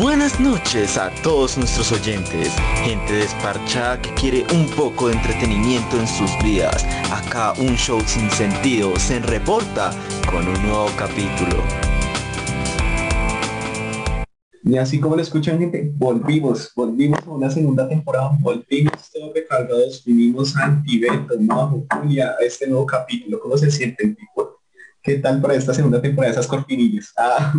Buenas noches a todos nuestros oyentes, gente desparchada que quiere un poco de entretenimiento en sus vidas. Acá un show sin sentido se reporta con un nuevo capítulo. Y así como lo escuchan gente, volvimos, volvimos a una segunda temporada, volvimos todos recargados, vinimos a Antibeto, Majo, Julia, a este nuevo capítulo. ¿Cómo se sienten, tipo? ¿Qué tal para esta segunda temporada esas cortinillas? Ah,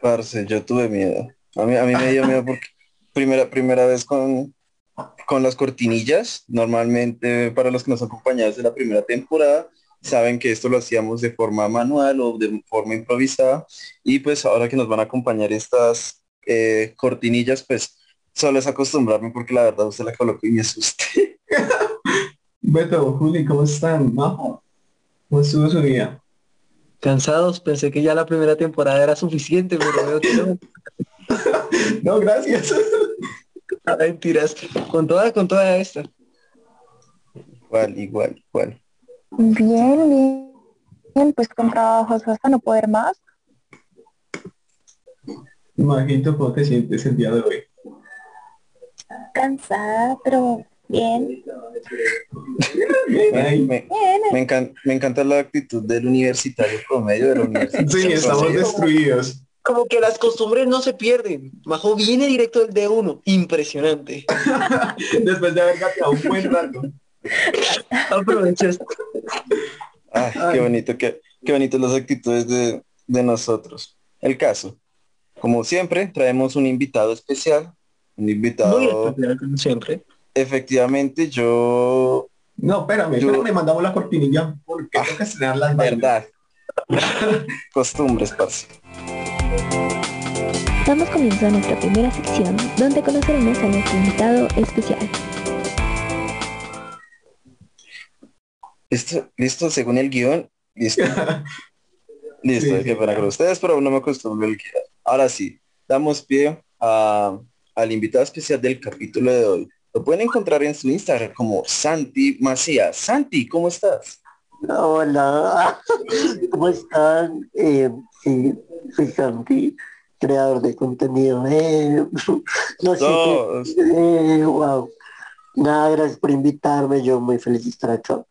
Parce, yo tuve miedo. A mí, a mí me dio miedo porque primera, primera vez con, con las cortinillas. Normalmente para los que nos acompañaron desde la primera temporada, saben que esto lo hacíamos de forma manual o de forma improvisada. Y pues ahora que nos van a acompañar estas eh, cortinillas, pues solo es acostumbrarme porque la verdad usted la colocó y me asusté. Beto, Juli, ¿cómo están? Majo, ¿cómo estuvo su día? Cansados, pensé que ya la primera temporada era suficiente, pero veo que no. No, gracias. Mentiras. Con toda, con toda esta. Igual, igual, igual. Bien, bien. Bien, pues con trabajos hasta no poder más. Imagino cómo te sientes el día de hoy. Cansada, pero bien. Me, me- Bien. me encan- me encanta la actitud del universitario promedio de la universidad. Sí, estamos destruidos. Como que las costumbres no se pierden. Majo viene directo del D1. Impresionante. Después de haber gateado un buen rato. Aprovecha esto. Ay, qué bonito, qué, qué bonitas las actitudes de, de nosotros. El caso, como siempre, traemos un invitado especial. Un invitado, Muy especial, como siempre. efectivamente, yo, No, espérame, Yo- espérame, mandamos la cortinilla porque tengo que estrenar las vainas. verdad, costumbres, parce. Damos comienzo a nuestra primera sección, donde conoceremos a nuestro invitado especial. Listo, listo, según el guion, listo. Listo, Sí, es que para con ustedes, pero no me acostumbro el guion. Ahora sí, damos pie a- al invitado especial del capítulo de hoy. Lo pueden encontrar en su Instagram como Santi Macías. Santi, ¿cómo estás? Hola, ¿cómo están? Eh, sí, soy Santi, creador de contenido. Eh, no sé, Todos. eh, wow. Nada, gracias por invitarme, yo muy feliz de estar acá.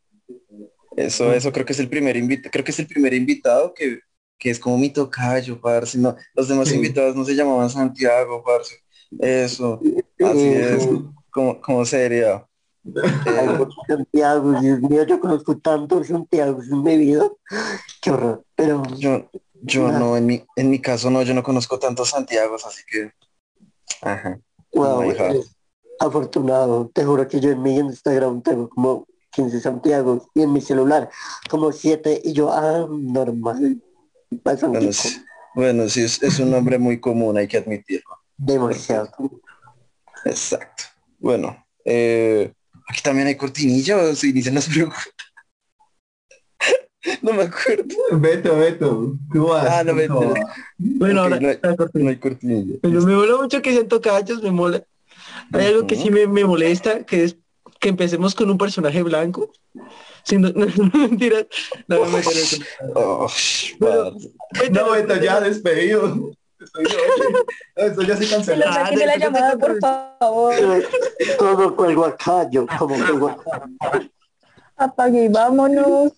Eso, eso creo que es el primer invitado, creo que es el primer invitado que, que es como mi tocayo, parce. No, los demás Sí. invitados no se llamaban Santiago, parce. Eso, así Eh, es, como, como sería. De Santiago, Dios mío, yo conozco tantos Santiago en mi vida. Qué horror, pero Yo, yo Ah. no, en mi, en mi caso no, yo no conozco tantos Santiagos, así que. Ajá. wow, eres afortunado. Te juro que yo en mi Instagram tengo como 15 Santiago y en mi celular como 7 y yo, ah, normal. Bueno, sí, bueno, sí, es, es un nombre muy común, hay que admitirlo. Demasiado. Exacto. Bueno, eh, aquí también hay cortinilla o se inician las preguntas. no me acuerdo. Beto, Beto. Ah, no, ¿Cómo mentira. va? Bueno, ahora no hay- la cortina. No hay cortinilla. Pero me mola mucho que sean tocayos, me mola. Hay algo que sí me, me molesta, que es que empecemos con un personaje blanco. Siendo, no, no, mentiras. No, no. Oh, parce. No, Beto, ya despedido. Estoy no, Esto ya se canceló. Tiene la llamada, por favor. Todo cuelgo acá, yo como cuelgo acá. Apague y vámonos.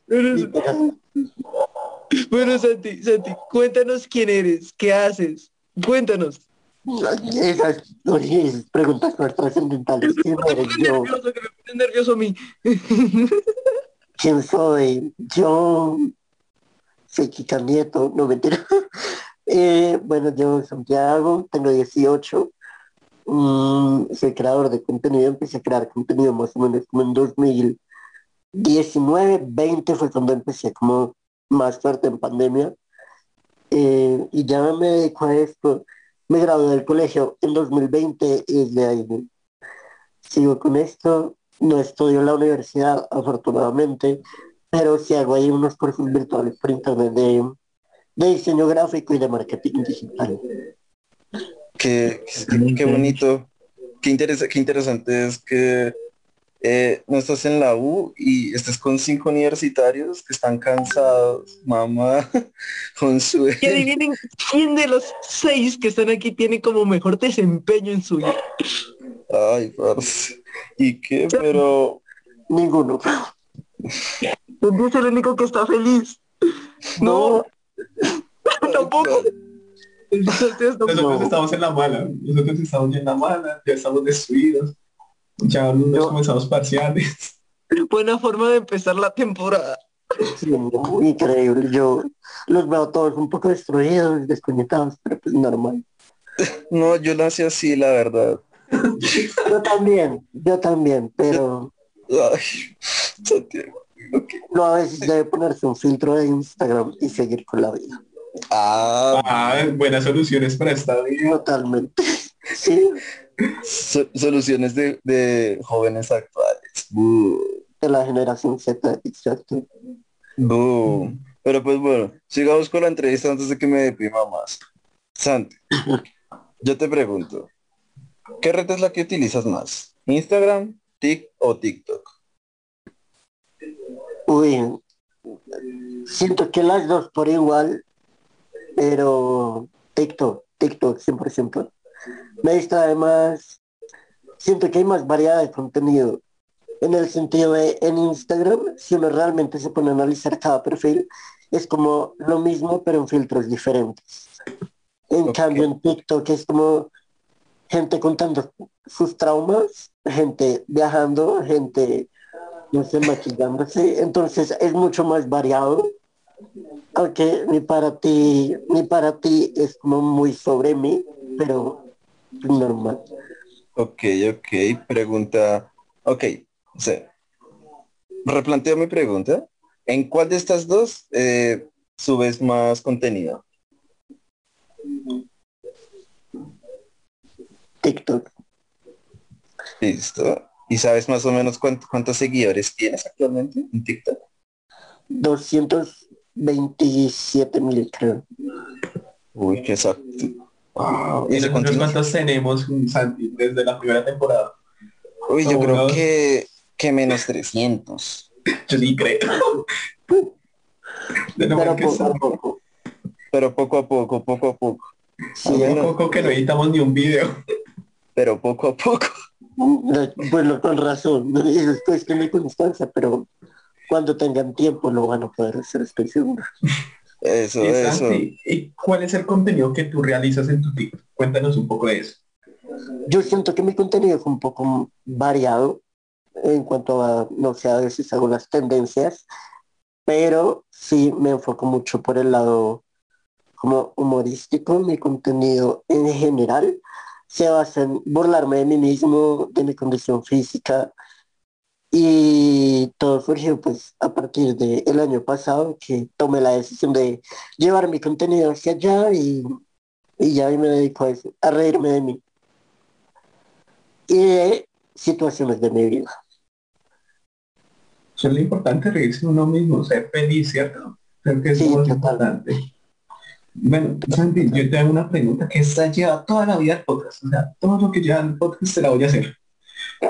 Bueno, Santi, Santi, cuéntanos quién eres, qué haces. Cuéntanos. Esas, preguntas no trascendentales. ¿Quién Me eres yo? nervioso, que me pone nervioso a mí. ¿Quién soy? Yo soy Kika Nieto, no mentira. Eh, bueno, yo soy Santiago, tengo 18. Mm, soy creador de contenido, empecé a crear contenido más o menos como en 2019, 20 fue cuando empecé como más fuerte en pandemia. Eh, y ya me dedico a esto. Me gradué del colegio en 2020 y desde ahí sigo con esto. No estudio en la universidad, afortunadamente, pero sí hago ahí unos cursos virtuales por internet de, de diseño gráfico y de marketing digital. Qué, qué, qué bonito, qué, interesa- qué interesante es que eh, no estás en la U y estás con cinco universitarios que están cansados, mamá, con su... Y adivinen quién de los seis que están aquí tiene como mejor desempeño en su vida. Ay, parce. ¿Y qué? Pero... Ninguno. Yo es el único que está feliz. No, tampoco. Nosotros estamos en la mala, nosotros estamos en la mala, ya estamos destruidos, ya nos No. comenzamos parciales. Buena forma de empezar la temporada. Sí, increíble. Yo los veo todos un poco destruidos, desconectados, pero pues normal. No, yo nací así, la verdad. Yo también, yo también, pero Ay, Santiago. No a veces debe ponerse un filtro de Instagram y seguir con la vida. Ah, Ah, buenas soluciones para esta vida. Totalmente. Sí, so- soluciones de, de jóvenes actuales. Bu, de la generación Z, exacto. Pero pues bueno, sigamos con la entrevista antes de que me deprima más. Santi, yo te pregunto, ¿qué red es la que utilizas más? ¿Instagram, Tik o TikTok? Uy, siento que las dos por igual, pero TikTok, TikTok 100%. Me distrae más, siento que hay más variedad de contenido. En el sentido de, en Instagram, si uno realmente se pone a analizar cada perfil, es como lo mismo, pero en filtros diferentes. En cambio, en TikTok es como gente contando sus traumas, gente viajando, gente no sé, maquillándose, entonces es mucho más variado, aunque ni para ti, ni para ti es como muy sobre mí, pero normal. Ok, ok, pregunta, ok, o sea, replanteo mi pregunta. ¿En cuál de estas dos eh, subes más contenido? TikTok, Listo. ¿Y sabes más o menos cuánt- cuántos seguidores tienes actualmente en TikTok? 227 mil creo. Uy, qué exacto. Wow. ¿Y ¿Y ese nosotros cuántos tenemos, Santi, desde la primera temporada? Uy, yo creo unos- que, que menos 300. Yo sí creo. Pero poco a poco. Pero poco a poco, poco a poco. Sí, poco que no editamos ni un video. Pero poco a poco. Bueno, con razón, eso es cuestión de constancia, pero cuando tengan tiempo lo van a poder hacer, estoy seguro. Eso, Y, eso. ¿y cuál es el contenido que tú realizas en tu TikTok? Cuéntanos un poco de eso. Yo siento que mi contenido es un poco variado en cuanto a, no sé, a veces hago las tendencias, pero sí me enfoco mucho por el lado como humorístico. Mi contenido en general se basa en burlarme de mí mismo, de mi condición física, y todo surgió pues a partir del año pasado que tomé la decisión de llevar mi contenido hacia allá y, y ya me dedico a eso, a reírme de mí y de situaciones de mi vida. Eso es lo importante, reírse de uno mismo, ser feliz, ¿cierto? Creo que eso Sí, es lo importante. Bueno, Santi, yo te hago una pregunta que esta lleva toda la vida el podcast. O sea, todo lo que lleva el podcast te la voy a hacer.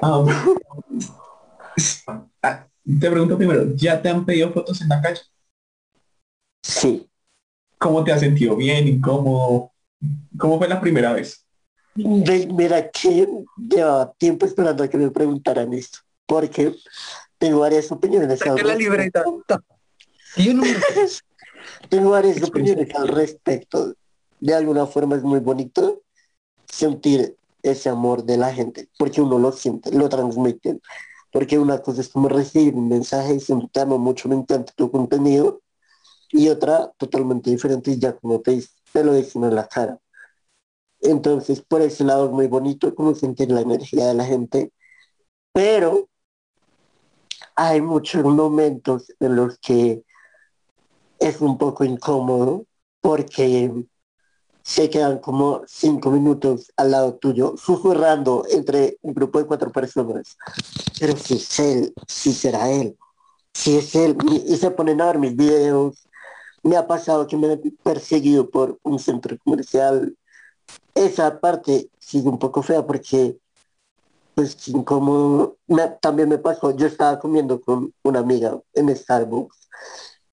Ah, ah, te pregunto primero, ¿ya te han pedido fotos en la calle? Sí, ¿Cómo te has sentido bien y cómo, cómo fue la primera vez? Ve- mira que llevaba tiempo esperando a que me preguntaran esto, porque tengo varias opiniones al Saqué la libreta. Ta. Y un número. Tengo varias opiniones al respecto. De alguna forma es muy bonito sentir ese amor de la gente, porque uno lo siente, lo transmite. Porque una cosa es como recibir un mensaje amo mucho, me encanta tu contenido, y otra totalmente diferente y ya como te, te lo dicen en la cara. Entonces, por ese lado es muy bonito como sentir la energía de la gente, pero hay muchos momentos en los que es un poco incómodo porque se quedan como cinco minutos al lado tuyo, susurrando entre un grupo de cuatro personas. Pero si es él, si será él, si es él, y se ponen a ver mis videos. Me ha pasado que me han perseguido por un centro comercial. Esa parte sigue un poco fea porque pues incómodo también me pasó, yo estaba comiendo con una amiga en Starbucks,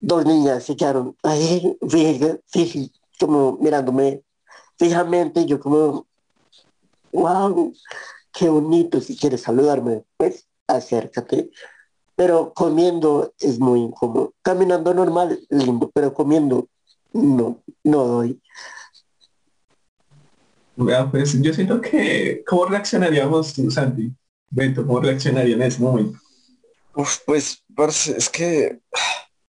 dos niñas se quedaron ahí, fíjate, fíjate, como mirándome fijamente, yo como, wow, qué bonito, si quieres saludarme, pues acércate. Pero comiendo es muy incómodo. Caminando normal, lindo, pero comiendo, no, no doy. Vea, pues yo siento que, ¿cómo reaccionaríamos tú, Santi? Beto, ¿cómo reaccionaría en ese momento? Uf, pues, parce, es que,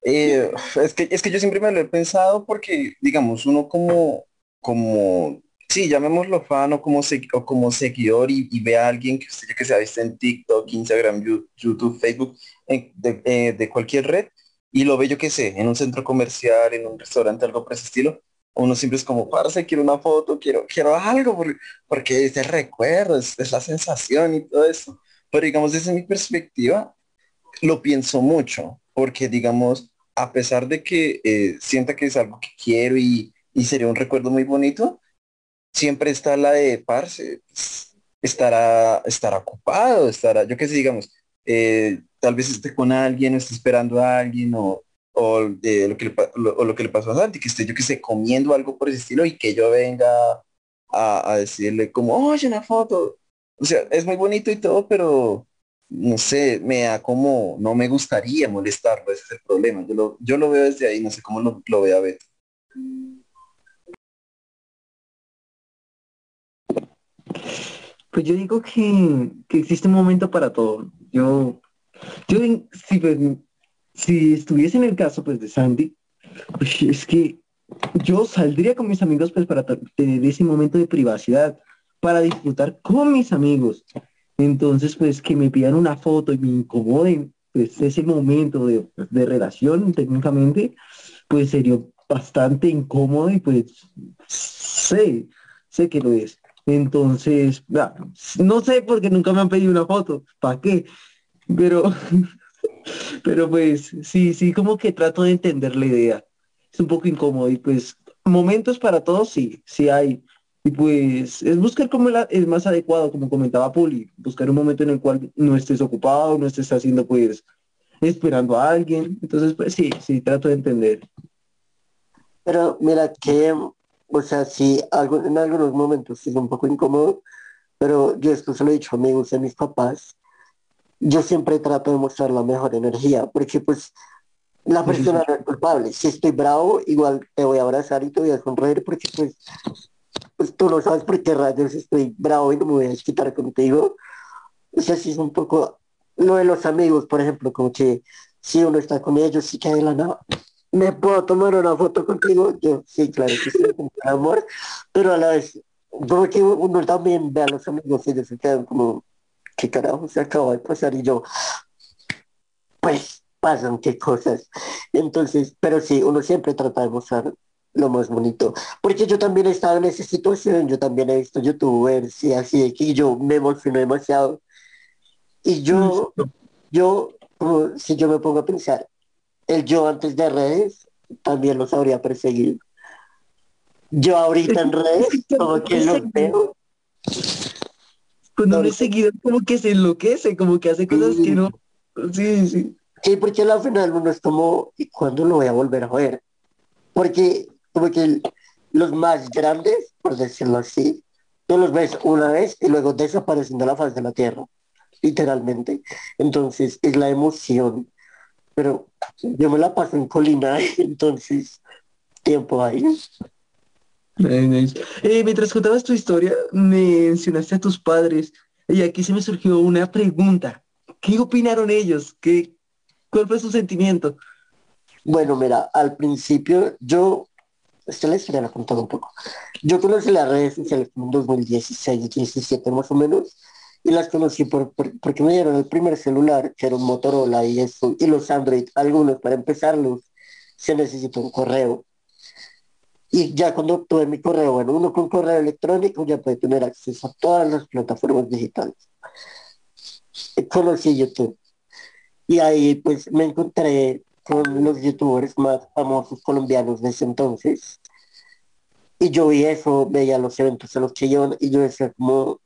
eh, es que, es que yo siempre me lo he pensado porque, digamos, uno como, como, sí, llamémoslo fan o como, se- o como seguidor y, y ve a alguien que usted ya que se ha visto en TikTok, Instagram, YouTube, Facebook, eh, de cualquier red, y lo ve yo que sé, en un centro comercial, en un restaurante, algo por ese estilo, uno siempre es como, parce, quiero una foto, quiero, quiero algo, porque, porque es el recuerdo, es la sensación y todo eso. Pero digamos, desde mi perspectiva, lo pienso mucho, porque digamos, a pesar de que eh, sienta que es algo que quiero y, y sería un recuerdo muy bonito, siempre está la de parce, pues, estará, estará ocupado, estará, yo qué sé, digamos, eh, tal vez esté con alguien, esté esperando a alguien, o, o, lo, que le, lo- o lo que le pasó a Santi, que esté, yo qué sé, comiendo algo por ese estilo y que yo venga a, a decirle como, oye, una foto. O sea, es muy bonito y todo, pero no sé, me da como, no me gustaría molestarlo, ese es el problema. Yo lo, yo lo veo desde ahí, no sé cómo lo, lo vea Beto. Pues yo digo que, que existe un momento para todo. Yo, yo si, pues, si estuviese en el caso pues de Sandy, pues, es que yo saldría con mis amigos pues para tener ese momento de privacidad, para disfrutar con mis amigos. Entonces pues que me pidan una foto y me incomoden, pues ese momento de, de relación técnicamente, pues sería bastante incómodo y pues sé, sé que lo es. Entonces, ah, no sé porque nunca me han pedido una foto, ¿para qué? Pero, pero pues sí, sí, como que trato de entender la idea. Es un poco incómodo y pues momentos para todos sí, sí hay. Y pues es buscar como la, es más adecuado, como comentaba Puli, buscar un momento en el cual no estés ocupado, no estés haciendo pues esperando a alguien. Entonces, pues sí, sí, trato de entender. Pero mira que, o sea, sí, algo, en algunos momentos es un poco incómodo, pero yo esto se lo he dicho a amigos de mis papás, yo siempre trato de mostrar la mejor energía, porque pues la persona no es culpable. Si estoy bravo, igual te voy a abrazar y te voy a sonreír, porque pues, pues tú no sabes por qué estoy bravo y no me voy a desquitar contigo. O sea, sí es un poco lo de los amigos, por ejemplo, como que si uno está con ellos, sí que de la nada, ¿me puedo tomar una foto contigo? Yo, sí, claro que sí, con amor, pero a la vez, como que uno también ve a los amigos y ellos se quedan como, ¿qué carajo se acaba de pasar? Y yo, pues pasan qué cosas. Entonces, pero sí, uno siempre trata de mostrar lo más bonito. Porque yo también he estado en esa situación, yo también he visto youtubers y así de que yo me emociono demasiado. Y yo, yo, como si yo me pongo a pensar, el yo antes de redes también los habría perseguido. Yo ahorita en redes, como que los veo. Cuando uno es seguidor como que se enloquece, como que hace cosas que no. Sí, sí. Sí, porque al final uno es como, ¿y cuándo lo voy a volver a ver? Porque como que los más grandes, por decirlo así, tú los ves una vez y luego desaparecen de la faz de la tierra, literalmente. Entonces es la emoción. Pero yo me la paso en colina, entonces tiempo ahí. Eh, mientras contabas tu historia, mencionaste a tus padres y aquí se me surgió una pregunta. ¿Qué opinaron ellos? ¿Qué, ¿Cuál fue su sentimiento? Bueno, mira, al principio yo, esta la historia la he un poco. Yo conocí las redes sociales como en 2016, 17 más o menos, y las conocí por, por- porque me dieron el primer celular, que era un Motorola y eso, y los Android, algunos para empezarlos, se necesita un correo. Y ya cuando obtuve mi correo, bueno, uno con correo electrónico ya puede tener acceso a todas las plataformas digitales. Conocí YouTube. Y ahí pues me encontré con los youtubers más famosos colombianos de ese entonces. Y yo vi eso, veía los eventos a los que iban y yo decía como,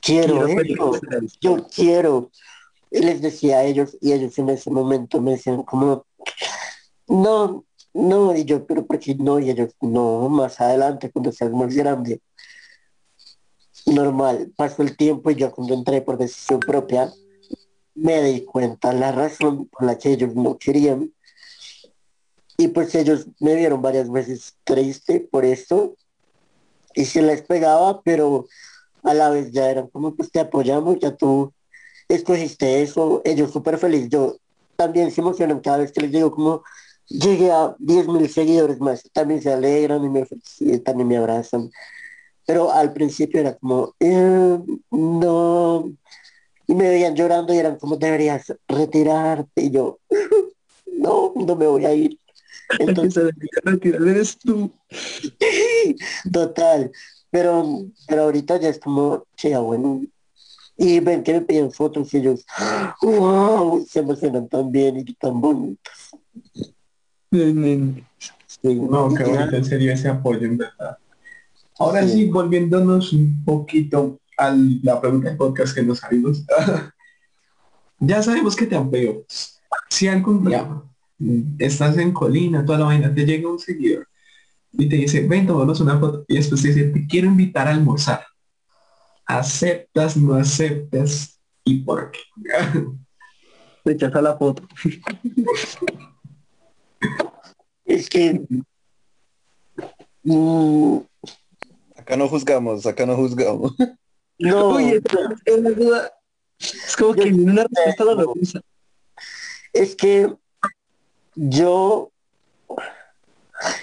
quiero, Quiero yo quiero. Y les decía a ellos, y ellos en ese momento me decían como, no, no, y yo, pero ¿por qué no? Y ellos, no, más adelante, cuando seas más grande. Normal, pasó el tiempo y yo cuando entré por decisión propia, me di cuenta la razón por la que ellos no querían. Y pues ellos me vieron varias veces triste por esto y se les pegaba, pero a la vez ya eran como pues te apoyamos, ya tú escogiste eso, ellos súper feliz. Yo también se emocionan cada vez que les digo como llegué a 10 mil seguidores más, también se alegran y me felicitan, también me abrazan. Pero al principio era como, "Eh, no, y me veían llorando y eran como, deberías retirarte. Y yo, no, no me voy a ir. Que Entonces, retirar eres tú. total. Pero, pero ahorita ya es como, che, bueno. Y ven que me piden fotos y ellos, wow, se emocionan tan bien y tan bonitos. Nen, Sí. No, qué bonito en serio ese apoyo, en verdad. Ahora sí, volviéndonos un poquito a la pregunta del podcast que nos salimos. ya sabemos que te apeo. Si algún día mm, estás en Colina, toda la vaina, te llega un seguidor y te dice, ven, tomémonos una foto. Y después te dice, te quiero invitar a almorzar. ¿Aceptas, no aceptas? ¿Y por qué? Rechaza la foto. Es que mm, Acá no juzgamos, acá no juzgamos. No, es, una duda. Es como que una respuesta es que yo,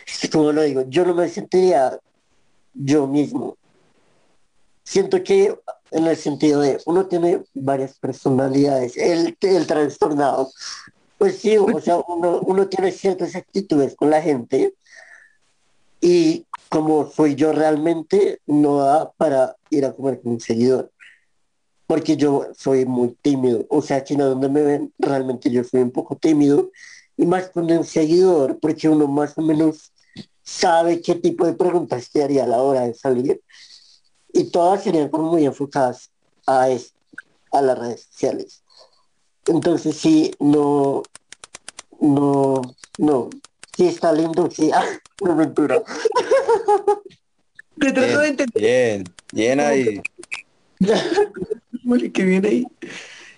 es que como lo digo, yo no me sentiría yo mismo. Siento que en el sentido de uno tiene varias personalidades, el, el trastornado. Pues sí, o sea, uno, uno tiene ciertas actitudes con la gente y como soy yo realmente, no da para ir a comer con un seguidor. Porque yo soy muy tímido. O sea, aquí no donde me ven, realmente yo soy un poco tímido. Y más con un seguidor, porque uno más o menos sabe qué tipo de preguntas te haría a la hora de salir. Y todas serían como muy enfocadas a, es- a las redes sociales. Entonces sí, no, no, no. Sí está lindo, sí. Ah, mentira. Te trato de entender Bien, bien ahí. Mole, que viene ahí.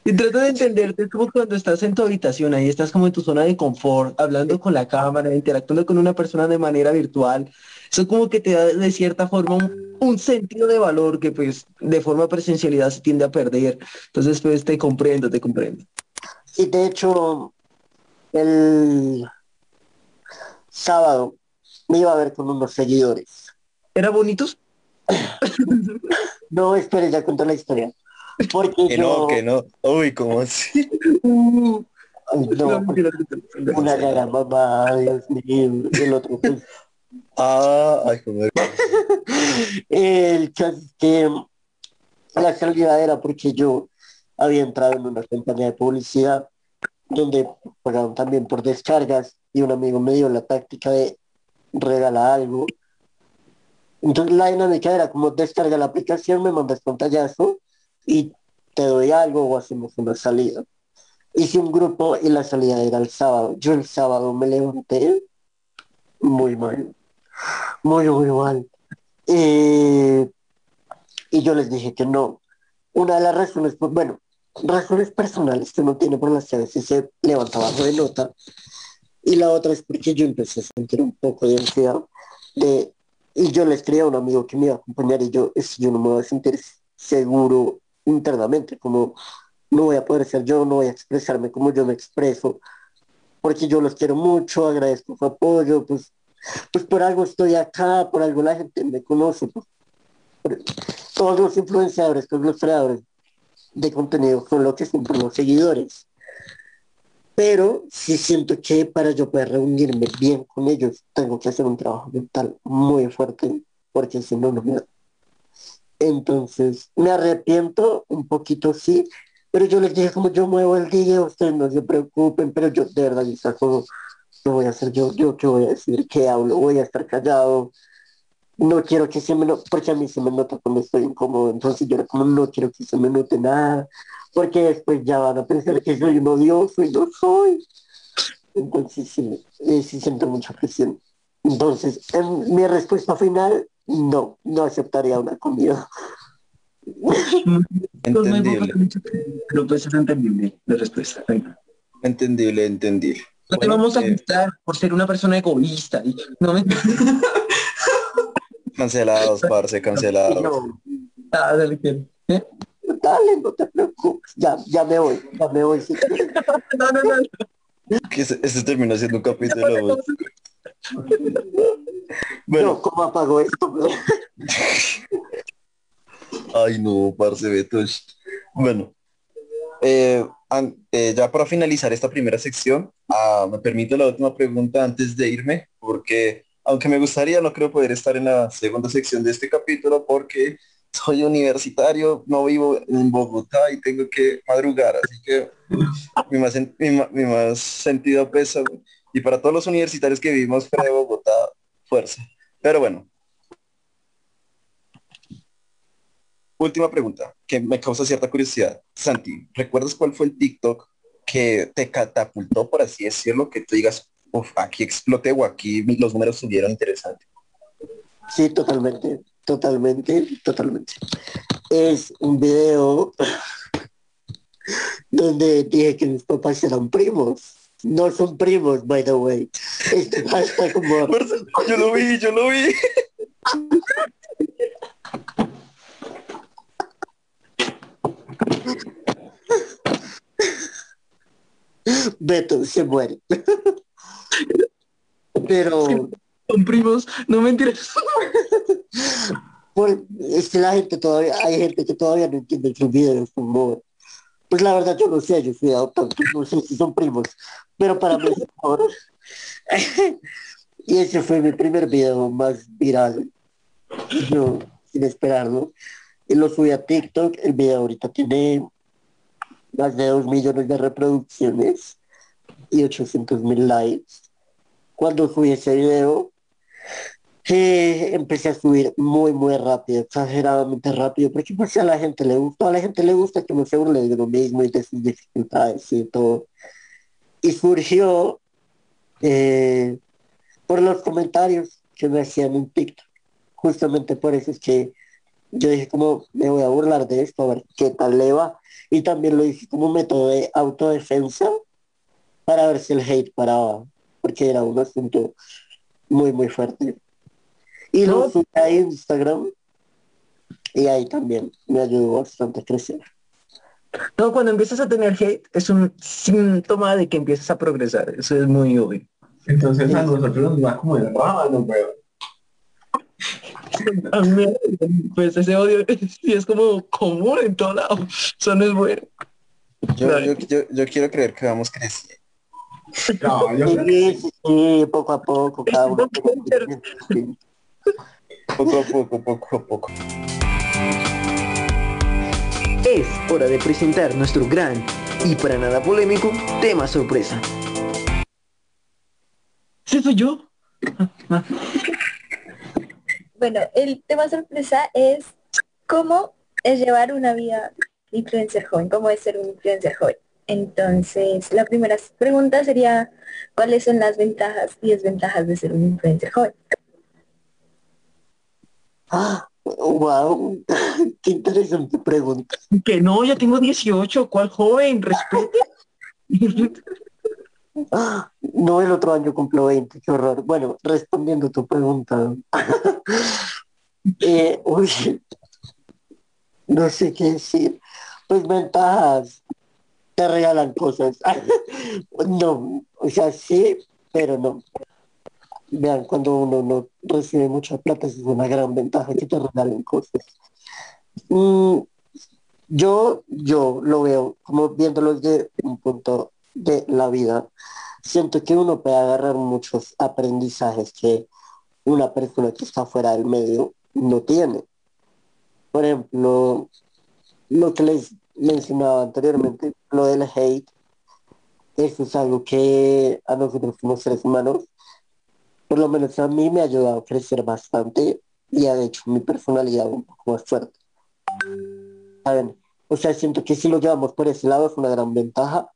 Y trato de entenderte es como cuando estás en tu habitación, ahí estás como en tu zona de confort, hablando con la cámara, interactuando con una persona de manera virtual. Eso como que te da de cierta forma un, un sentido de valor que pues de forma presencialidad se tiende a perder. Entonces pues te comprendo, te comprendo. Y de hecho, el sábado me iba a ver con unos seguidores. ¿Era bonitos? No, espere, ya cuento la historia. Porque Que yo, no, que no. Uy, ¿cómo así? No, mentira. una gara mamá, Dios mío, el otro pues, Ah, ay, joder. El caso es que la salida era porque yo había entrado en una campaña de publicidad donde pagaron también por descargas y un amigo me dio la táctica de regalar algo. Entonces la dinámica era como descarga la aplicación, me mandas pantallazo y te doy algo o hacemos una salida. Hice un grupo y la salida era el sábado. Yo el sábado me levanté muy mal, muy, muy mal. Eh, y yo les dije que no. Una de las razones, pues bueno, razones personales que no tiene por las que a veces se levanta bajo de nota. Y la otra es porque yo empecé a sentir un poco de ansiedad. De, y yo le escribí a un amigo que me iba a acompañar y yo, es yo no me voy a sentir seguro internamente, como no voy a poder ser yo, no voy a expresarme como yo me expreso, porque yo los quiero mucho, agradezco su apoyo, pues pues por algo estoy acá, por algo la gente me conoce. todos los influenciadores, todos los creadores de contenido son lo que por los seguidores. Pero sí siento que para yo poder reunirme bien con ellos, tengo que hacer un trabajo mental muy fuerte, porque si no, no me da. Entonces, me arrepiento un poquito, sí, pero yo les dije como yo muevo el día, ustedes no se preocupen, pero yo de verdad, yo como, no voy a hacer yo, yo qué voy a decir, qué hablo, voy a estar callado. No quiero que se me note, porque a mí se me nota cuando estoy incómodo, entonces yo era como, no quiero que se me note nada, porque después ya van a pensar que soy un odioso y no soy. Entonces sí, eh, sí siento mucha presión. Entonces, en mi respuesta final, no, no aceptaría una comida. Entendible, No puede ser entendible la respuesta. Venga. entendible, entendible. No te Bueno, vamos a eh, gustar por ser una persona egoísta. y- no me... Cancelados, parce, cancelados. No, Ah, dale. ¿Eh? dale, no te preocupes, ya, ya me voy, ya me voy. sí. No, no, no. Que este, este terminó siendo un capítulo. Bueno, No, ¿cómo apago esto? ay no, parce, Beto. Bueno, eh, an- eh, ya para finalizar esta primera sección, ah, me permito la última pregunta antes de irme, porque aunque me gustaría, no creo poder estar en la segunda sección de este capítulo porque soy universitario, no vivo en Bogotá y tengo que madrugar, así que mi más, sentido pesa. Y para todos los universitarios que vivimos fuera de Bogotá, fuerza. Pero bueno. Última pregunta, que me causa cierta curiosidad. Santi, ¿recuerdas cuál fue el TikTok que te catapultó, por así decirlo, que tú digas, "Uf, aquí exploté o aquí los números subieron interesante? Sí, totalmente, totalmente, totalmente. Es un video donde dije que mis papás eran primos. No son primos, by the way. Este hashtag como Yo lo vi, yo lo vi. Beto se muere. Pero Son primos, no mentiras. por, es que la gente todavía, hay gente que todavía no entiende el video es humor. Pues la verdad yo no sé, yo soy adoptado, no sé si son primos, pero para mí y ese fue mi primer video más viral. Yo, sin esperarlo. Y lo subí a TikTok, el video ahorita tiene más de 2 millones de reproducciones y 800 mil likes. Cuando subí ese video, eh, empecé a subir muy, muy rápido, exageradamente rápido, porque pues a la gente le gusta, a la gente le gusta que no se burle de lo mismo y de sus dificultades y todo. Y surgió eh, por los comentarios que me hacían en TikTok. Justamente por eso es que yo dije como me voy a burlar de esto, a ver qué tal le va. Y también lo hice como método de autodefensa para ver si el hate paraba, porque era un asunto muy, muy fuerte. Y lo No. subí a Instagram y ahí también me ayudó bastante a crecer. No, cuando empiezas a tener hate es un síntoma de que empiezas a progresar. Eso es muy obvio. Entonces a nosotros nos va como el rábano, weón. A mí me- pues ese odio sí es como común en todo lado. Eso no es bueno. Yo, yo, yo, yo quiero creer que vamos creciendo. No, yo Sí, sí, sí, poco a poco. Sí. Poco a poco, poco a poco. Es hora de presentar nuestro gran y para nada polémico tema sorpresa. ¿Sí soy yo? Bueno, el tema sorpresa es cómo es llevar una vida influencer joven, cómo es ser un influencer joven. Entonces, la primera pregunta sería, ¿cuáles son las ventajas y desventajas de ser un influencer joven? Ah, wow, qué interesante pregunta. Que no, ya tengo 18. ¿Cuál joven? Respete. Ah, no, el otro año cumplo 20, qué horror. Bueno, respondiendo a tu pregunta. eh, uy, no sé qué decir. Pues ventajas, regalan cosas. no, o sea, sí, pero no. Vean, cuando uno no recibe mucha plata, es una gran ventaja que te regalen cosas. Mm, yo, yo lo veo como viéndolo desde un punto de la vida. Siento que uno puede agarrar muchos aprendizajes que una persona que está fuera del medio no tiene. Por ejemplo, lo que les mencionaba anteriormente, lo del hate, eso es algo que a nosotros como seres humanos, por lo menos a mí me ha ayudado a crecer bastante y ha hecho mi personalidad un poco más fuerte. Ver, o sea, siento que si lo llevamos por ese lado es una gran ventaja,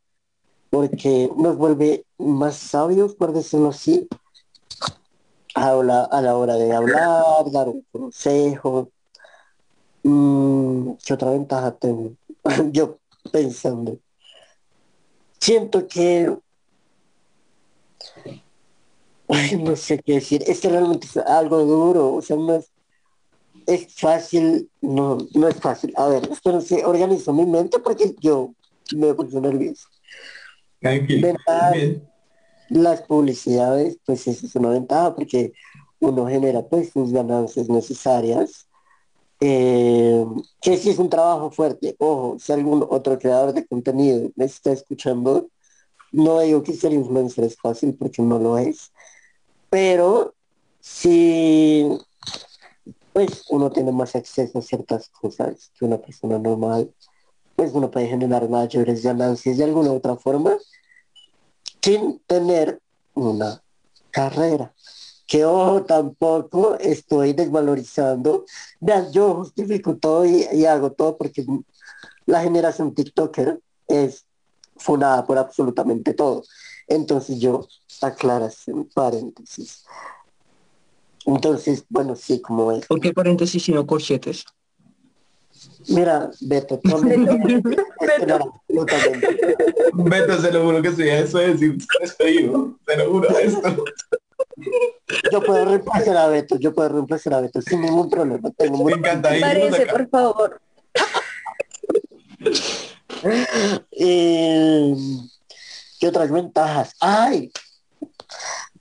porque nos vuelve más sabios, por decirlo así, a la, a la hora de hablar, dar un consejo. Mm, ¿Qué otra ventaja tengo? Yo pensando. Siento que Ay, no sé qué decir. Es que realmente es algo duro. O sea, no es, es fácil. No, no es fácil. A ver, espero que organizo mi mente porque yo me puse nervioso. Tranquilo. Las publicidades, pues eso es una ventaja porque uno genera pues sus ganancias necesarias. Eh, que si es un trabajo fuerte, ojo, si algún otro creador de contenido me está escuchando, no digo que ser influencer es fácil porque no lo es, pero si pues uno tiene más acceso a ciertas cosas que una persona normal, pues uno puede generar mayores ganancias de alguna otra forma sin tener una carrera. Que ojo, tampoco estoy desvalorizando. Vean, yo justifico todo y, y hago todo porque la generación TikToker es fundada por absolutamente todo. Entonces yo aclaración, paréntesis. Entonces, bueno, sí, como es. ¿Por qué paréntesis y no corchetes? Mira, Beto, absolutamente. Beto, se lo juro que soy eso despedido. Se lo juro esto. Yo puedo reemplazar a Beto, yo puedo reemplazar a Beto sin ningún problema. Tengo Me muy... encanta. ahí Parece, por favor. Eh, ¿Qué otras ventajas? ¡Ay!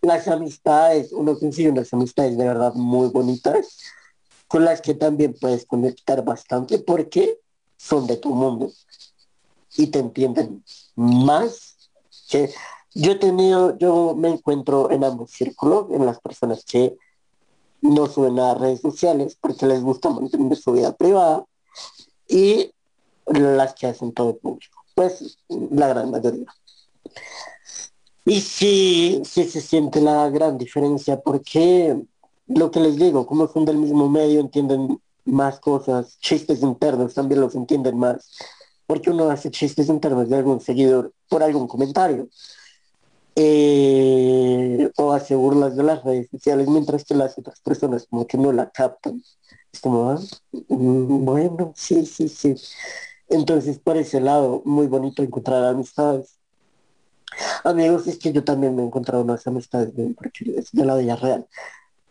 Las amistades, uno consigue unas amistades de verdad muy bonitas, con las que también puedes conectar bastante porque son de tu mundo y te entienden más que yo he tenido, yo me encuentro en ambos círculos, en las personas que no suben a redes sociales porque les gusta mantener su vida privada y las que hacen todo público, pues la gran mayoría. Y sí, sí se siente la gran diferencia porque lo que les digo, como son del mismo medio, entienden más cosas, chistes internos también los entienden más, porque uno hace chistes internos de algún seguidor por algún comentario. Eh, o hace burlas de las redes sociales mientras que las otras personas como que no la captan. Es como, ah, mm, bueno, sí, sí, sí. Entonces, por ese lado, muy bonito encontrar amistades. Amigos, es que yo también me he encontrado unas amistades bien de la vida real.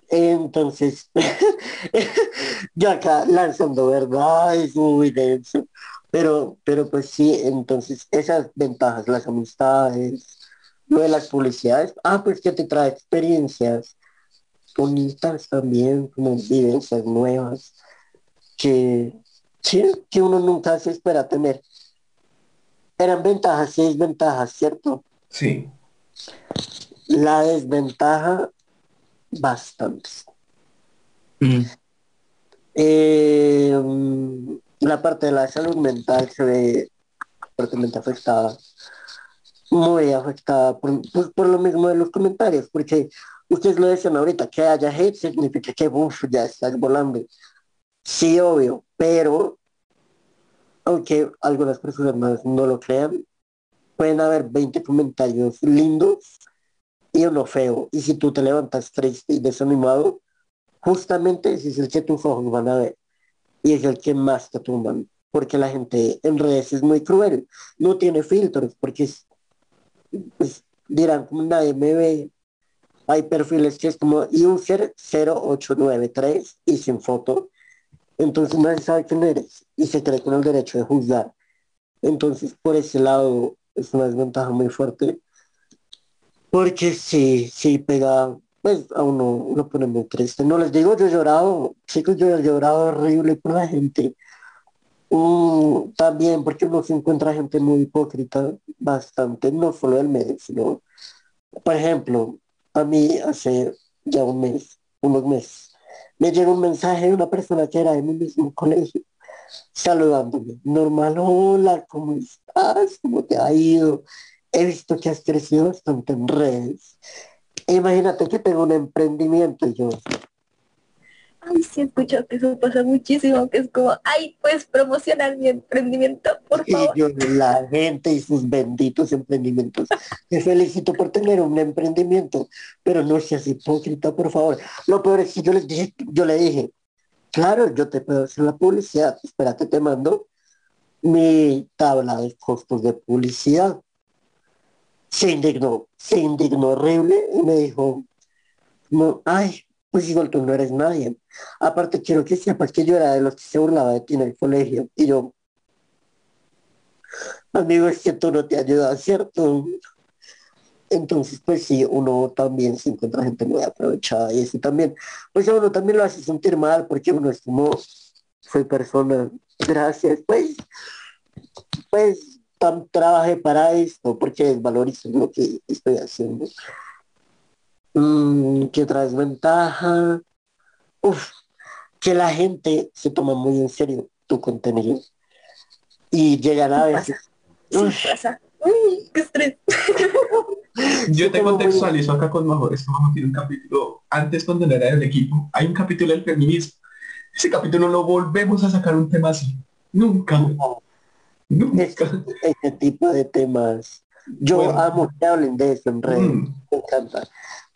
Entonces, yo acá lanzando verdad, es muy denso. Pero, pero pues sí, entonces esas ventajas, las amistades, lo de las publicidades, ah, pues que te trae experiencias bonitas también, como vivencias nuevas, que sí, que uno nunca se espera tener. Eran ventajas y desventajas, ¿cierto? Sí. La desventaja, bastante. Mm. Eh, mm, la parte de la salud mental se ve fuertemente afectada, muy afectada por, por lo mismo de los comentarios, porque ustedes lo decían ahorita, que haya hate significa que uf, ya estás volando. Sí, obvio, pero aunque algunas personas no lo crean, pueden haber 20 comentarios lindos y uno feo. Y si tú te levantas triste y desanimado, justamente ese es el que tus ojos van a ver y es el que más te tumban porque la gente en redes es muy cruel no tiene filtros porque es- dirán como nadie me hay perfiles que es como user 0893 y sin foto entonces nadie sabe quién eres y se cree con el derecho de juzgar entonces por ese lado es una desventaja muy fuerte porque sí, sí pega, pues a uno lo pone muy triste. No les digo, yo he llorado, chicos, yo he llorado horrible por la gente. Mm, también porque uno se encuentra gente muy hipócrita, bastante, no solo del medio, sino, por ejemplo, a mí hace ya un mes, unos meses, me llegó un mensaje de una persona que era de mi mismo colegio, saludándome, normal, hola, ¿cómo estás? ¿Cómo te ha ido? He visto que has crecido bastante en redes. Imagínate que tengo un emprendimiento yo. Ay, sí, escucho que eso pasa muchísimo, que es como, ay, pues promocionar mi emprendimiento, por Y favor. yo, la gente y sus benditos emprendimientos. Te felicito por tener un emprendimiento, pero no seas hipócrita, por favor. Lo peor es que yo les dije, yo le dije, claro, yo te puedo hacer la publicidad, espérate, te mando mi tabla de costos de publicidad. Se indignó, se indignó horrible y me dijo, no, ay, pues igual tú no eres nadie. Aparte quiero que sepas que yo era de los que se burlaba de ti en el colegio. Y yo, amigo, es que tú no te ayudas, ¿cierto? Entonces, pues sí, uno también se encuentra gente muy aprovechada y eso también, pues a uno también lo hace sentir mal porque uno es como, soy persona, gracias, pues, pues tam- trabajé para esto porque desvalorizo lo que estoy haciendo. Mm, ¿Qué otra desventaja? Uf, que la gente se toma muy en serio tu contenido y llegan a veces Sí, Uy. pasa. Uy, qué estrés. Yo te contextualizo acá con Majo. Este Majo tiene un capítulo, antes cuando no era del equipo, hay un capítulo del feminismo. Ese capítulo lo volvemos a sacar un tema así. Nunca. Nunca. ese tipo de temas. Yo Bueno. amo que hablen de eso en redes, Mm. me encanta.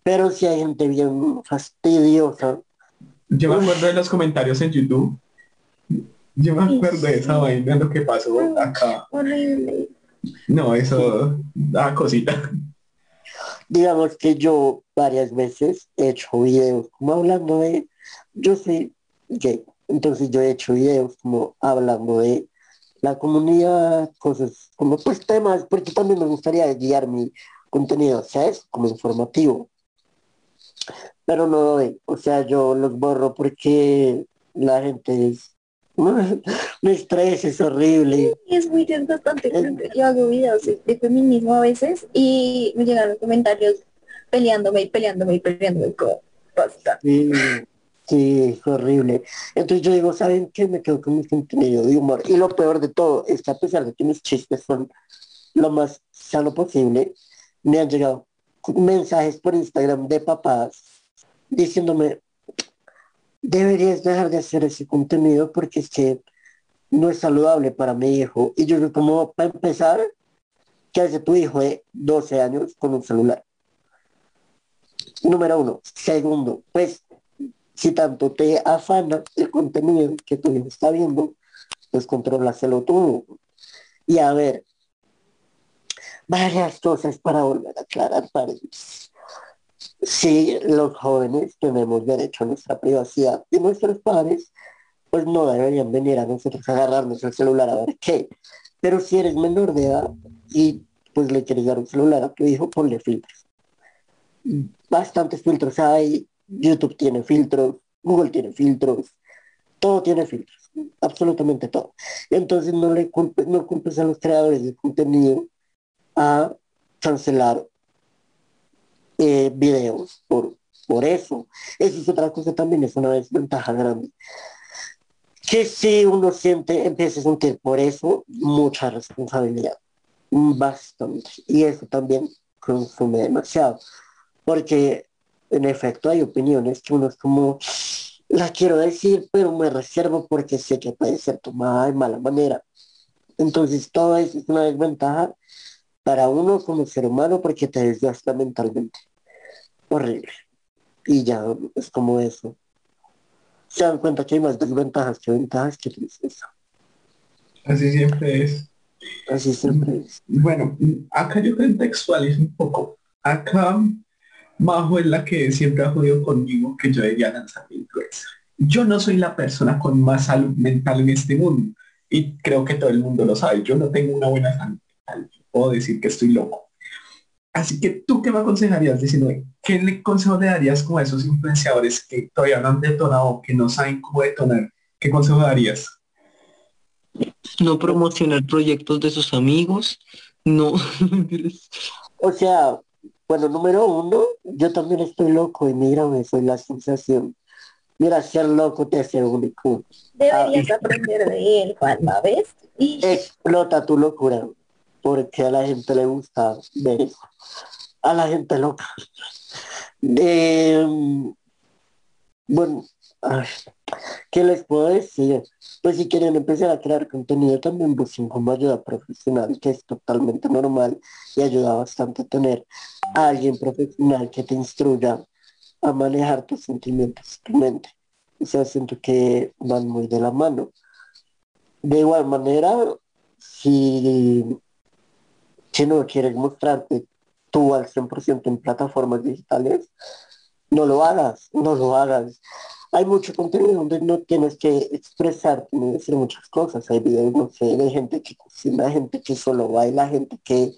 Pero si hay gente bien fastidiosa, Yo me acuerdo de los comentarios en YouTube. Yo me acuerdo de esa vaina, lo que pasó acá. Horrible. No, eso da cosita. digamos que yo varias veces he hecho videos como hablando de, yo soy gay, entonces yo he hecho videos como hablando de la comunidad, cosas como pues temas, porque también me gustaría guiar mi contenido, ¿sabes? Como informativo. Pero no doy, o sea, yo los borro porque la gente es, me estresa, es horrible. Es muy desgastante. Yo hago videos de, feminismo a veces y me llegan comentarios peleándome y peleándome y peleándome como basta. Sí, sí, es horrible. Entonces yo digo, ¿saben qué? Me quedo con mi contenido de humor. Y lo peor de todo es que a pesar de que mis chistes son lo más sano posible, me han llegado mensajes por Instagram de papás diciéndome, deberías dejar de hacer ese contenido porque es que no es saludable para mi hijo. Y yo como para empezar, ¿qué hace tu hijo de 12 años con un celular? Número uno. Segundo, pues si tanto te afana el contenido que tu hijo está viendo, pues controlaselo tú. Y a ver, varias cosas para volver a aclarar paréntesis. Si los jóvenes tenemos derecho a nuestra privacidad y nuestros padres, pues no deberían venir a nosotros a agarrarnos el celular a ver qué. Pero si eres menor de edad y pues le quieres dar un celular a tu hijo, ponle filtros. Bastantes filtros hay, YouTube tiene filtros, Google tiene filtros, todo tiene filtros, absolutamente todo. Entonces no le culpes, no culpes a los creadores de contenido a cancelar eh, videos por, por eso. Eso es otra cosa también, es una desventaja grande. Que si uno siente, empieza a sentir por eso mucha responsabilidad, bastante. Y eso también consume demasiado. Porque en efecto hay opiniones que uno es como, la quiero decir, pero me reservo porque sé que puede ser tomada de mala manera. Entonces todo eso es una desventaja para uno como ser humano porque te desgasta mentalmente. Horrible. Y ya es como eso. Se dan cuenta que hay más desventajas que ventajas que tristeza. Así siempre es. Así siempre es. Bueno, acá yo contextualizo un poco. Acá Majo es la que siempre ha jodido conmigo que yo debería lanzar mi influencer. Yo no soy la persona con más salud mental en este mundo y creo que todo el mundo lo sabe. Yo no tengo una buena salud mental. Puedo decir que estoy loco. Así que tú qué me aconsejarías diciendo qué le consejo le darías como a esos influenciadores que todavía no han detonado, que no saben cómo detonar? ¿Qué consejo darías? No promocionar proyectos de sus amigos. No. O sea, bueno, número uno, yo también estoy loco y mírame, soy la sensación. Mira, ser loco te hace único. Deberías aprender de él, Juanma, ¿ves? Y Explota tu locura, porque a la gente le gusta ver. A la gente loca. Eh, Bueno, ay, ¿qué les puedo decir? Pues si quieren empezar a crear contenido también busquen como ayuda profesional, que es totalmente normal y ayuda bastante tener a alguien profesional que te instruya a manejar tus sentimientos, tu mente. O sea, siento que van muy de la mano. De igual manera, si, no quieres mostrarte tú al 100% en plataformas digitales, no lo hagas, no lo hagas. Hay mucho contenido donde no tienes que expresar, ni decir muchas cosas. Hay videos, no sé, de gente que cocina, gente que solo baila, gente que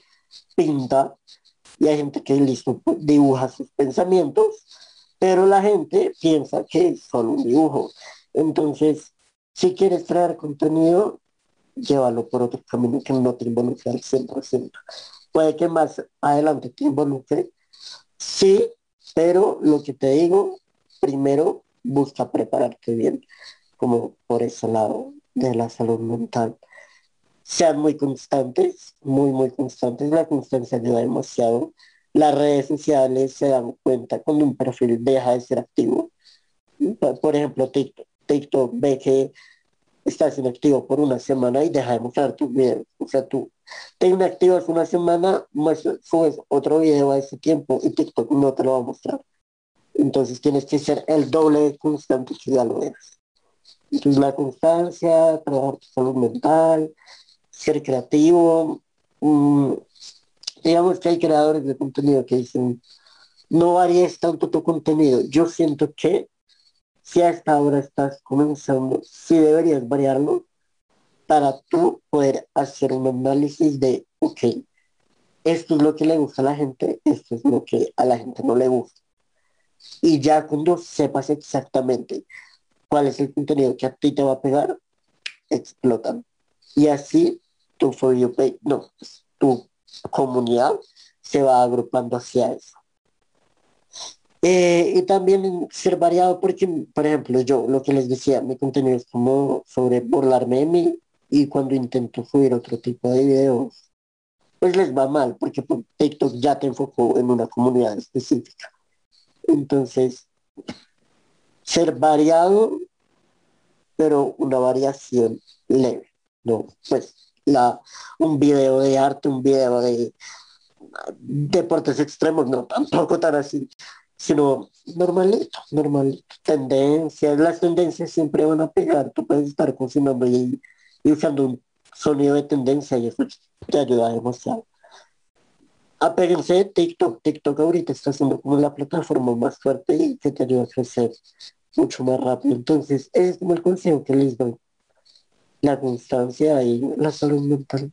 pinta, y hay gente que listo dibuja sus pensamientos, pero la gente piensa que es solo un dibujo. Entonces, si quieres traer contenido, llévalo por otro camino que no te involucre al 100%. Puede que más adelante te involucre, sí, pero lo que te digo, primero busca prepararte bien, como por ese lado de la salud mental. Sean muy constantes, muy, muy constantes. La constancia ayuda demasiado. Las redes sociales se dan cuenta cuando un perfil deja de ser activo. Por ejemplo, TikTok. TikTok ve que estás inactivo por una semana y deja de mostrar tus videos. O sea, tú te inactivas una semana, subes otro video a ese tiempo y TikTok no te lo va a mostrar. Entonces tienes que ser el doble de constante que ya lo eres. Entonces la constancia, trabajar tu salud mental, ser creativo. Mm, digamos que hay creadores de contenido que dicen, no varíes tanto tu contenido. Yo siento que si hasta ahora estás comenzando, sí deberías variarlo para tú poder hacer un análisis de, ok, esto es lo que le gusta a la gente, esto es lo que a la gente no le gusta. Y ya cuando sepas exactamente cuál es el contenido que a ti te va a pegar, explotan. Y así tu For You Page, no, tu comunidad se va agrupando hacia eso. Eh, y también ser variado porque, por ejemplo, yo lo que les decía, mi contenido es como sobre burlarme de mí y cuando intento subir otro tipo de videos, pues les va mal porque TikTok ya te enfocó en una comunidad específica. Entonces, ser variado, pero una variación leve, ¿no? Pues la, un video de arte, un video de deportes extremos, no, tampoco tan así sino normalito, normalito. Tendencias, las tendencias siempre van a pegar. Tú puedes estar cocinando y, y usando un sonido de tendencia y eso te ayuda demasiado. Apéguense de TikTok. TikTok ahorita está siendo como la plataforma más fuerte y que te ayuda a crecer mucho más rápido. Entonces, ese es como el consejo que les doy. La constancia y la salud mental.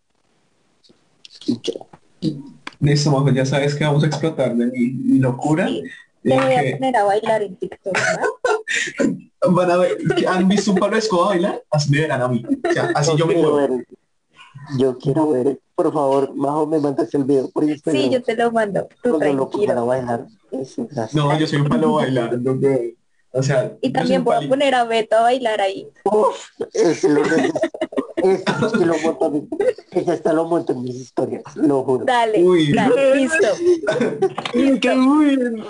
Listo, ya sabes que vamos a explotar de mi, mi locura. Te voy a poner a bailar en TikTok, ¿no? Van a ver, ¿han visto un Pablo Escobar bailar? Así me verán a mí. O sea, así yo, me quiero muevo. ver. Yo quiero ver. Por favor, Majo, me mandas el video por Instagram. Sí, yo te lo mando. Tú a tranquilo. bailar. Eso, gracias. No, yo soy un palo bailar. no, no. O sea, Y yo también voy a poner a Beto a bailar ahí. Uf, ese lo necesito. Ese sí lo monto en mis- ese hasta lo monto en mis historias, lo juro. Dale, Uy. dale, listo. ¡Qué bien!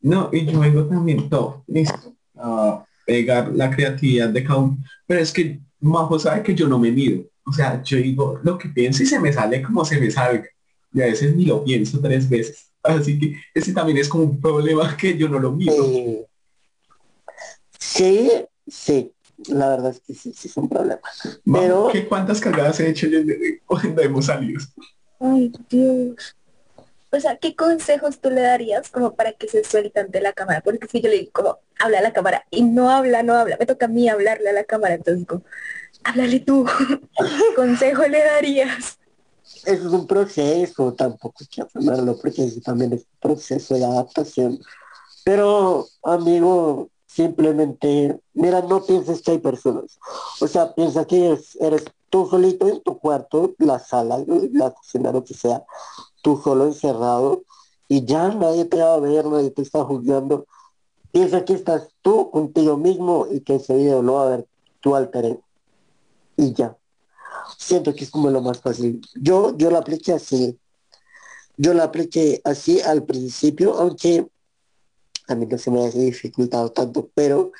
No, y yo vengo también todo, listo, a pegar la creatividad de cada uno. Pero es que Majo sabe que yo no me mido. O sea, yo digo lo que pienso y se me sale como se me salga. Y a veces ni lo pienso tres veces. Así que ese también es como un problema que yo no lo mido. Eh, sí, sí, la verdad es que sí, sí es un problema. Pero- ¿qué cuántas cagadas he hecho yo cuando hemos salido? Ay, Dios. O sea, ¿qué consejos tú le darías como para que se suelte ante la cámara? Porque si yo le digo como, habla a la cámara y no habla, no habla, me toca a mí hablarle a la cámara, entonces digo, háblale tú. ¿Qué consejo le darías? Eso es un proceso, tampoco hay que afanarlo porque también es un proceso de adaptación. Pero, amigo, simplemente, mira, no pienses que hay personas. O sea, piensa que es- eres tú solito en tu cuarto, la sala, la cocina, lo que sea, tú solo encerrado y ya nadie te va a ver, nadie te está juzgando. Piensa que estás tú contigo mismo y que ese video lo va a ver tu alter ego. Y ya. Siento que es como lo más fácil. Yo, yo lo apliqué así. Yo lo apliqué así al principio, aunque a mí no se me ha dificultado tanto, pero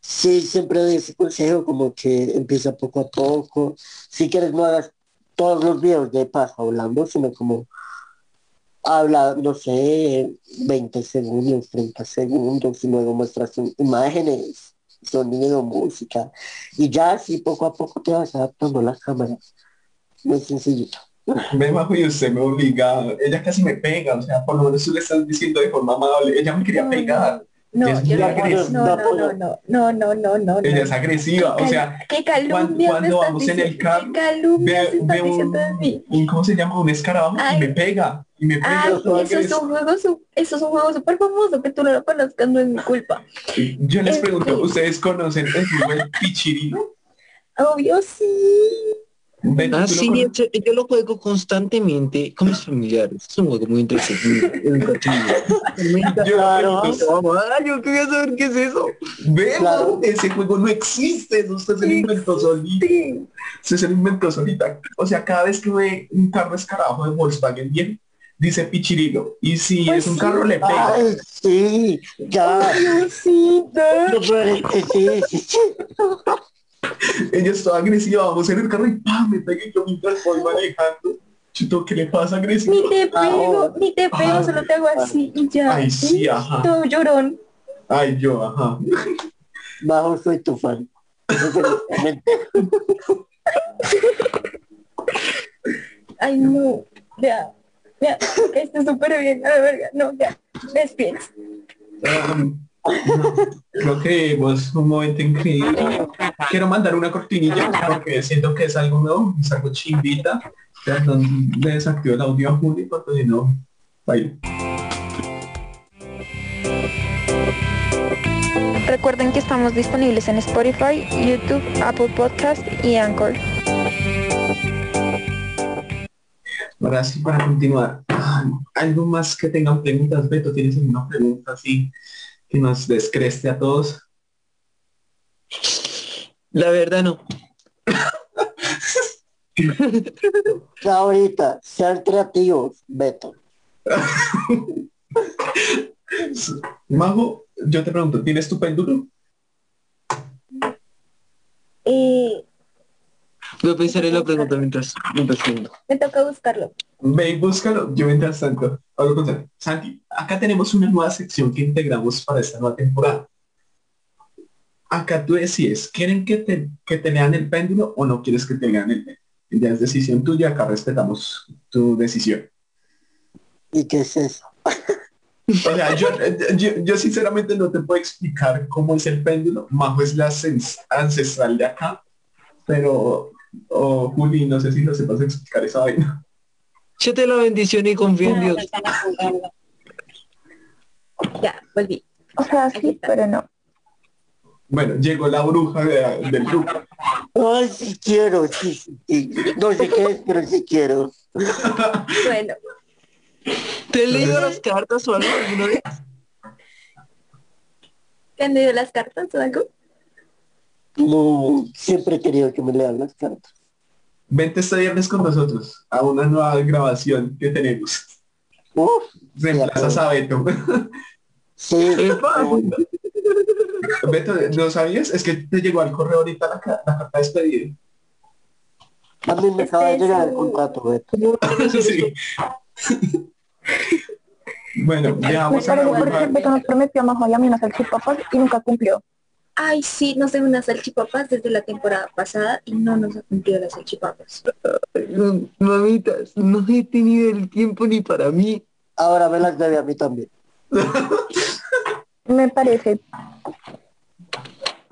sí siempre doy ese consejo como que empieza poco a poco. Si quieres no hagas todos los videos de paso hablando, sino como habla, no sé, 20 segundos, 30 segundos y luego muestras im- imágenes, sonido, música y ya así poco a poco te vas adaptando a la cámara. Muy sencillito me bajo y usted me obliga, ella casi me pega, o sea, por lo menos tú le estás diciendo de forma amable, ella me quería pegar. No, es muy agresiva. No, no, no, no, no, no, no, Ella es agresiva, o sea, ¿qué calumnia cuando, vamos en el carro, ve, un, ¿cómo se llama? Un escarabajo y me pega. Y me pega eso, es un juego, eso es un juego súper famoso, que tú no lo conozcas no es mi culpa. Yo les este pregunto, ¿ustedes conocen el juego El Pichirino? Obvio, sí. Ah, ¿tú lo sí, yo, yo lo juego constantemente con mis familiares. Es un juego muy entretenido, educativo. Claro. Ah, yo quería saber qué es eso. Claro. ese juego no existe, eso usted se lo inventó. Usted se lo inventó solita. O sea, cada vez que ve un carro escarabajo de Volkswagen bien, dice Pichirilo. Y si Pues es un sí. carro, le pega. Ay, sí, ya. Obvio sí. Lo peor es que sí, sí, sí. Ella es toda agresiva, vamos en el carro y ¡pam! me pega y yo mientras voy manejando. Chito, ¿qué le pasa agresivo? Ni te pego, ni te pego, Ah. solo te hago así y ya. Ay, sí, ajá. Todo llorón. Ay, yo, ajá. Bajo soy tu fan. Ay, no. Ya. Ya. Está súper bien. A la verga. No, ya. Despierta. Um, creo que vos un momento increíble. Quiero mandar una cortinilla porque siento que es algo nuevo, es algo chimbita. Le desactivo el audio Juli porque si no, baila. Recuerden que estamos disponibles en Spotify, YouTube, Apple Podcast y Anchor. Ahora sí, para continuar, ah, algo más que tengan preguntas, Beto, ¿tienes alguna pregunta así que nos descreste a todos? La verdad no. Ya ahorita, sean creativos, Beto. Majo, yo te pregunto, ¿tienes tu péndulo? Eh, Voy a pensar en la pregunta mientras, mientras me toca buscarlo. Ve y búscalo, yo mientras tanto hablo con Santi. Santi, acá tenemos una nueva sección que integramos para esta nueva temporada. Acá tú decides, ¿quieren que te, que te lean el péndulo o no quieres que te lean el péndulo? Ya es decisión tuya, acá respetamos tu decisión. ¿Y qué es eso? O sea, yo, yo, yo sinceramente no te puedo explicar cómo es el péndulo. Majo es la sens- ancestral de acá, pero, o Juli, no sé si no sepas explicar esa vaina. Échate la bendición y confía en Dios. Ya, volví. O sea, sí, pero no. Bueno, llegó la bruja de- del grupo. Ay, sí quiero, sí, sí, sí. No sé qué es, pero sí quiero. Bueno, ¿Te he leído las cartas o algo alguna vez? ¿te han leído las cartas o algo? No, siempre he querido que me lean las cartas. Vente este viernes con nosotros a una nueva grabación que tenemos. Uf, Reemplazas a Beto. sí. Beto, ¿no sabías? Es que te llegó al correo ahorita la, ca- la carta de despedida. a mí me acaba de Este es llegar el un- contrato, Beto. Sí. bueno, Me dejamos a la. Beto nos prometió a Majo y a mí unas salchipapas y nunca cumplió. Ay, sí, nos dio unas salchipapas desde la temporada pasada y no nos ha cumplido las salchipapas. No, Mamitas, no he tenido el tiempo ni para mí. Ahora me las debe a mí también. Me parece.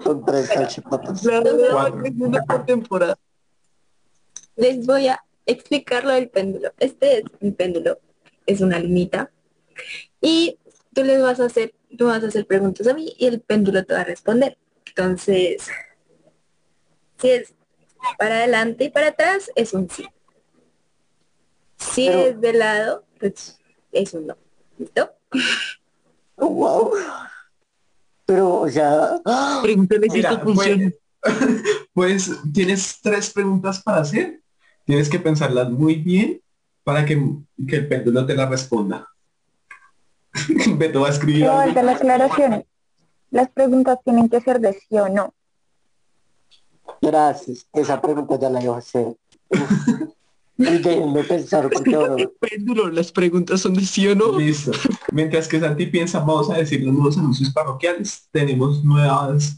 Son tres salchipapas. La verdad, Cuatro. es una por temporada. Les voy a explicar lo del péndulo. Este es un péndulo, es una lunita. Y tú les vas a hacer, tú vas a hacer preguntas a mí y el péndulo te va a responder. Entonces, si es para adelante y para atrás, es un sí. Si Pero- es de lado, pues es un no. ¿Listo? Oh, wow. Pero, o sea, ¡ah! Pregúntale si esto funciona. Pues tienes tres preguntas para hacer. Tienes que pensarlas muy bien para que, que el péndulo te la responda. Beto va a escribir Pero algo. de la aclaración. Las preguntas tienen que ser de sí o no. Gracias. Esa pregunta ya la iba a hacer. Y déjenme pensar porque ahora Péndulo, las preguntas son de sí o no. Listo. Mientras que Santi piensa, vamos a decir los nuevos anuncios parroquiales. Tenemos nuevas...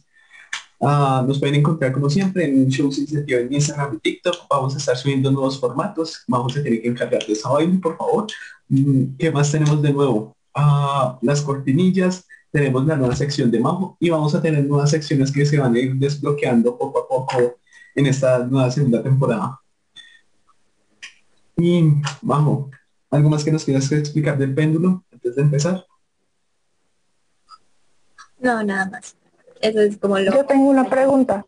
ah, nos pueden encontrar como siempre en shows iniciativa en Instagram y TikTok. Vamos a estar subiendo nuevos formatos. Vamos a tener que encargar de esa vaina, por favor. Mm, ¿Qué más tenemos de nuevo? Ah, las cortinillas. Tenemos la nueva sección de Majo y vamos a tener nuevas secciones que se van a ir desbloqueando poco a poco en esta nueva segunda temporada. Y Majo, ¿algo más que nos quieras explicar del péndulo antes de empezar? No, nada más. Eso es como lo... Yo tengo una pregunta.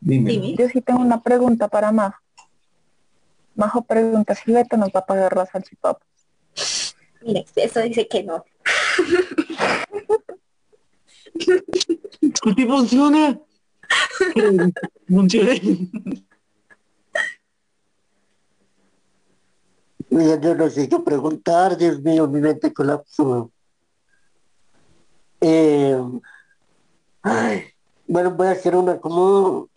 Dime. Dime. Yo sí tengo una pregunta para Majo. Majo pregunta si Beto nos va a pagar la salchipapa. Eso dice que no. ¿Qué funciona? Funciona. Mira, yo no sé qué preguntar, Dios mío, mi mente colapsó. Eh, ay, bueno, voy a hacer una como...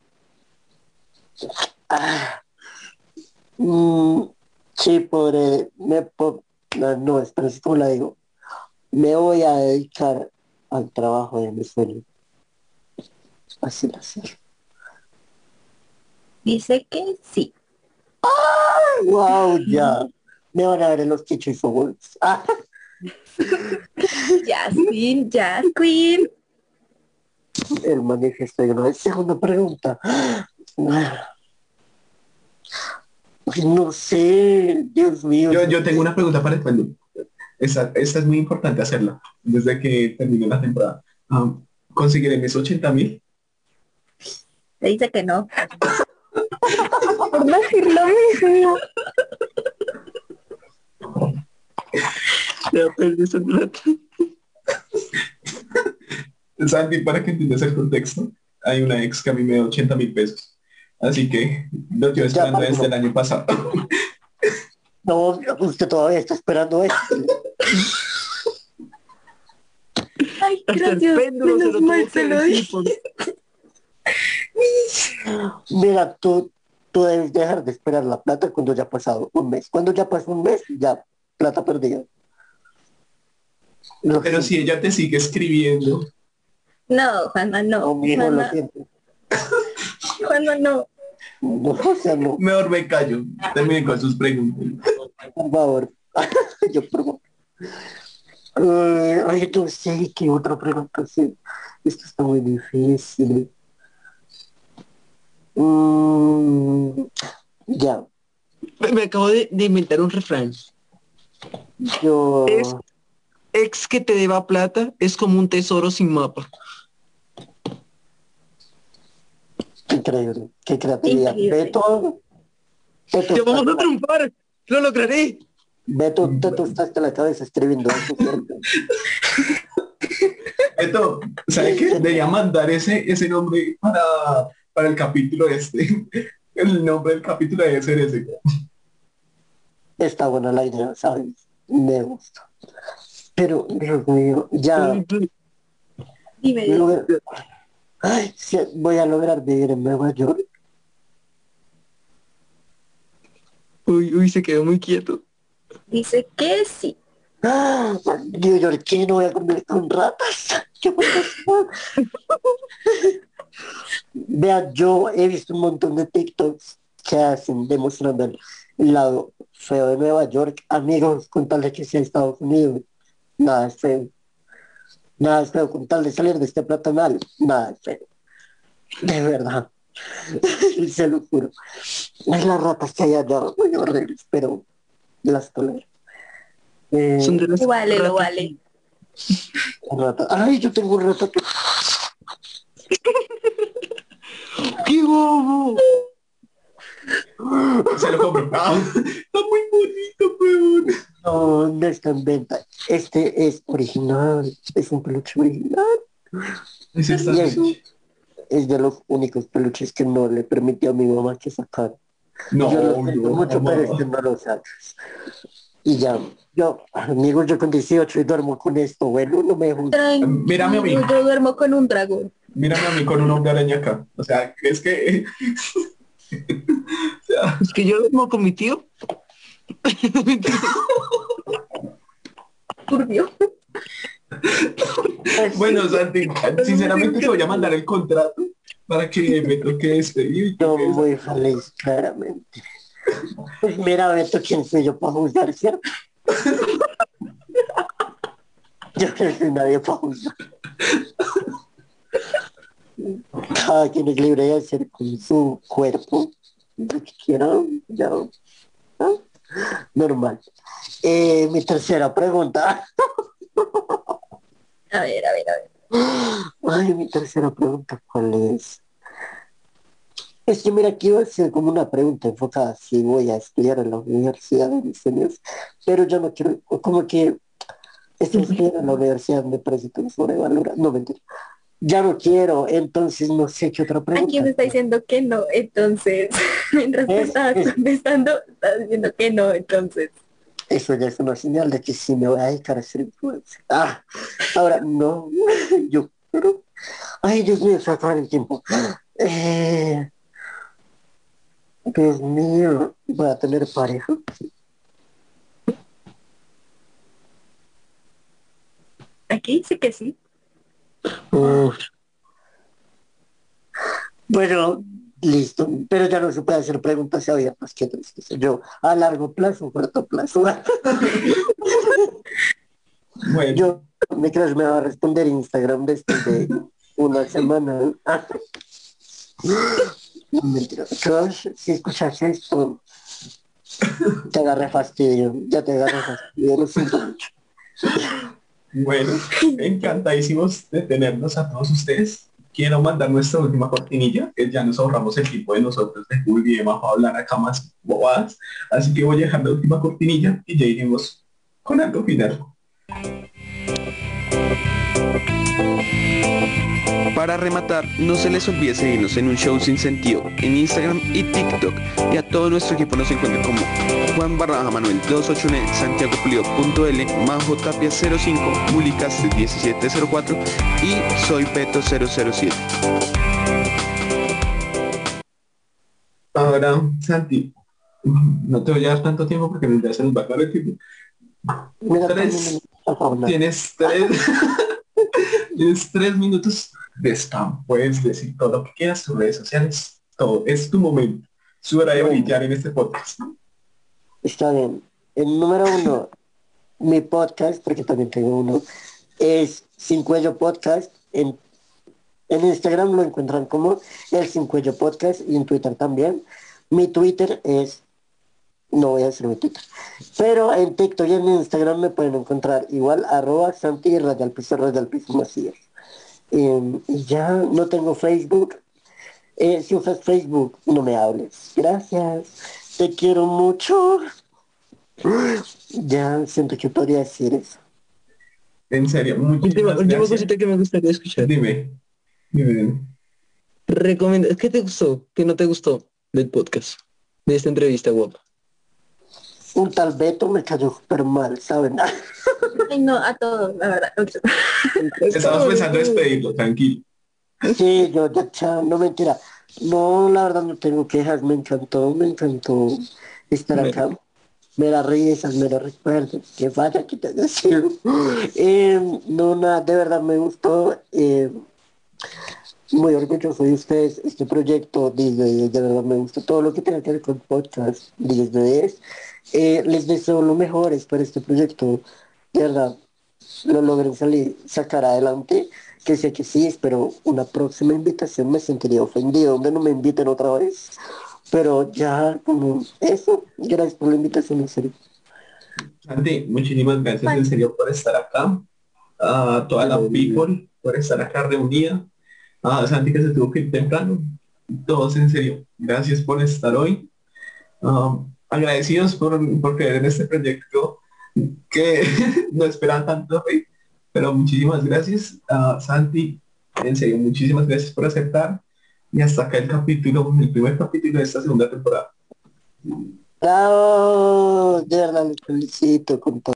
Ah, mm, sí, podré, me po- no, no, ¿cómo la digo? Me voy a dedicar al trabajo de mi sueño. Así la sé. Dice que sí. Wow, ya. Me van a ver en los Chichis Awards. Ah, Jasmine, Jasmine. el manifiesto de una segunda pregunta. No sé, Dios mío. Yo, yo tengo una pregunta para el péndulo. Esta, esta es muy importante hacerla desde que termine la temporada. Ah, ¿Conseguiré mis 80 mil? Le dice que no. Por decir lo mismo. Ya perdí esa plata. Sandy, para que entiendas el contexto, hay una ex que a mí me da 80 mil pesos. Así que lo llevo esperando Ya, desde el año pasado. No, usted todavía está esperando esto. Ay, gracias. lo Menos mal se lo dije. Mira, tú, tú debes dejar de esperar la plata cuando ya ha pasado un mes. Cuando ya pasó un mes, ya, plata perdida. Lo Pero siento. si ella te sigue escribiendo, No, Juanma, no. No, mijo, lo Juanma, siento. Juanma, no. No, o sea, no, mejor me callo. Terminen con sus preguntas. por favor. Yo, por favor. Eh, ay, no sé qué otra pregunta hacer. Esto está muy difícil. Mm, ya, Me, me acabo de, de inventar un refrán. yo... Es- Ex que te deba plata es como un tesoro sin mapa. Increíble, qué creatividad. Increíble. Beto, Beto, ¡Ya vamos a estás- triunfar! ¡Lo lograré! Beto, te tostaste la cabeza escribiendo eso, ¿cierto? Esto, ¿sabe qué? Debería mandar ese, ese nombre para, para el capítulo este. El nombre del capítulo debe ser ese. Está buena la idea, ¿sabes? Me gusta. Pero, Dios mío, ya Dime, Ay, sí, voy a lograr vivir en Nueva York. Uy, uy, se quedó muy quieto. dice que sí. ¡Ah! New York, ¿qué no voy a comer con ratas? Vea, yo he visto un montón de TikToks que hacen demostrando el lado feo de Nueva York. Amigos, con tal de que sea Estados Unidos, nada es feo. Nada es feo, con tal de salir de este platanal, nada es feo. De verdad. Se lo juro. Ay, las ratas que hay allá, muy horribles, pero las tolero. Eh, Son de las Lo vale, lo ratas- vale. rata- Ay, yo tengo un rato ¡Qué bobo! Se lo compro. Ah, está muy bonito, weón. No, no está en venta. Este es original. Es un peluche original. Es, es de los únicos peluches que no le permitió a mi mamá que sacar. No, Yo lo siento no, mucho, no. pero este no lo sacas. Y ya, yo, amigo, yo con 18 y duermo con esto, bueno, no me gusta. Mírame a mí. Yo duermo con un dragón. Mírame a mí con un hombre araña acá. O sea, es que... o sea, Es que yo duermo con mi tío. Turbio. bueno, Santi, sinceramente te voy a mandar el contrato para que me toque despedir. que No muy feliz, claramente. Pues mira, Beto, ¿quién soy yo para juzgar, cierto? Yo no soy nadie para juzgar. Cada quien es libre de hacer con su cuerpo lo que quiera, ya. ¿ah? Normal. Eh, mi tercera pregunta. A ver, a ver, a ver. Ay, mi tercera pregunta, ¿cuál es? Es que mira, aquí iba a ser como una pregunta enfocada si voy a estudiar en la universidad de mis sueños, pero yo no quiero, como que estudiando en la universidad me parece tan sobrevalorado, no mentira. Ya no quiero, entonces no sé qué otra Aquí pregunta. me está diciendo que no, entonces, mientras Es- estabas es- contestando, estás diciendo que no, entonces. Eso ya es una señal de que sí me voy a dedicar a ser influencer. Ah, ahora no, yo pero Ay, Dios mío, se va a acabar el tiempo. Eh, Dios mío, voy a tener pareja. Aquí sí que sí. Uf. Bueno, listo, pero ya no se puede hacer preguntas abiertas, qué tristeza. Yo, a largo plazo, corto plazo. Bueno, Yo, me crees, me va a responder Instagram después de una semana. No, Mentira. Crush, si escuchas esto, te agarré fastidio, ya te agarré fastidio, lo siento mucho. Bueno, encantadísimos de tenernos a todos ustedes. Quiero mandar nuestra última cortinilla, que ya nos ahorramos el tiempo de nosotros de Julio y de Majo a hablar acá más bobadas. Así que voy a dejar la última cortinilla y ya iremos con algo final. Para rematar, no se les olvide seguirnos en un show sin sentido en Instagram y TikTok y a todo nuestro equipo nos encuentra como Juan Barraja Manuel 281 Santiago Pulido.l Majo Tapia 05 Mulicas 1704 y Soy Beto 007. Ahora, Santi, no te voy a dar tanto tiempo porque ya se nos va a acabar el tiempo. Tienes tres, tienes tres minutos de spam. Puedes decir todo lo que quieras, tus redes sociales, todo. Es tu momento. Su hora de brillar en este podcast. Está bien. El número uno, mi podcast, porque también tengo uno, es Sin Cuello Podcast. En, en Instagram lo encuentran como el Sin Cuello Podcast y en Twitter también. Mi Twitter es, no voy a decir mi Twitter, pero en TikTok y en Instagram me pueden encontrar igual arroba Santi raya al piso raya al piso Macías. Eh, y ya no tengo Facebook. Eh, si usas Facebook, no me hables. Gracias. Te quiero mucho. Ya siento que podría decir eso. En serio, muchísimas última gracias. cosita que me gustaría escuchar. Dime. Dime, dime. Recomenda, ¿qué te gustó? ¿Qué no te gustó del podcast? De esta entrevista, guapa. Un tal Beto me cayó súper mal, ¿saben? Ay, no, a todos, la verdad. Estamos pensando en despedirlo, tranquilo. Sí, yo ya, chao, no mentira. No, la verdad no tengo quejas, me encantó, me encantó estar acá. Me da risas, me da recuerdos, que vaya que te decir. Eh, no, nada, de verdad me gustó. eh, muy orgulloso de ustedes, este proyecto, 10 de 10, de verdad me gusta todo lo que tenga que ver con podcast, 10 de 10. Eh, les deseo lo mejor para este proyecto, de verdad, lo logren salir, sacar adelante, que sé que sí, espero una próxima invitación me sentiría ofendido, donde no me inviten otra vez, pero ya como eso, gracias por la invitación, en serio. Santi, muchísimas gracias en serio por estar acá. A toda la people por estar acá reunida. A Santi que se tuvo que ir temprano. Todos en serio, gracias por estar hoy. Um, agradecidos por, por creer en este proyecto que no esperan tanto hoy. Pero muchísimas gracias a Santi. En serio, muchísimas gracias por aceptar. Y hasta acá el capítulo, el primer capítulo de esta segunda temporada. Bravo, les felicito todo.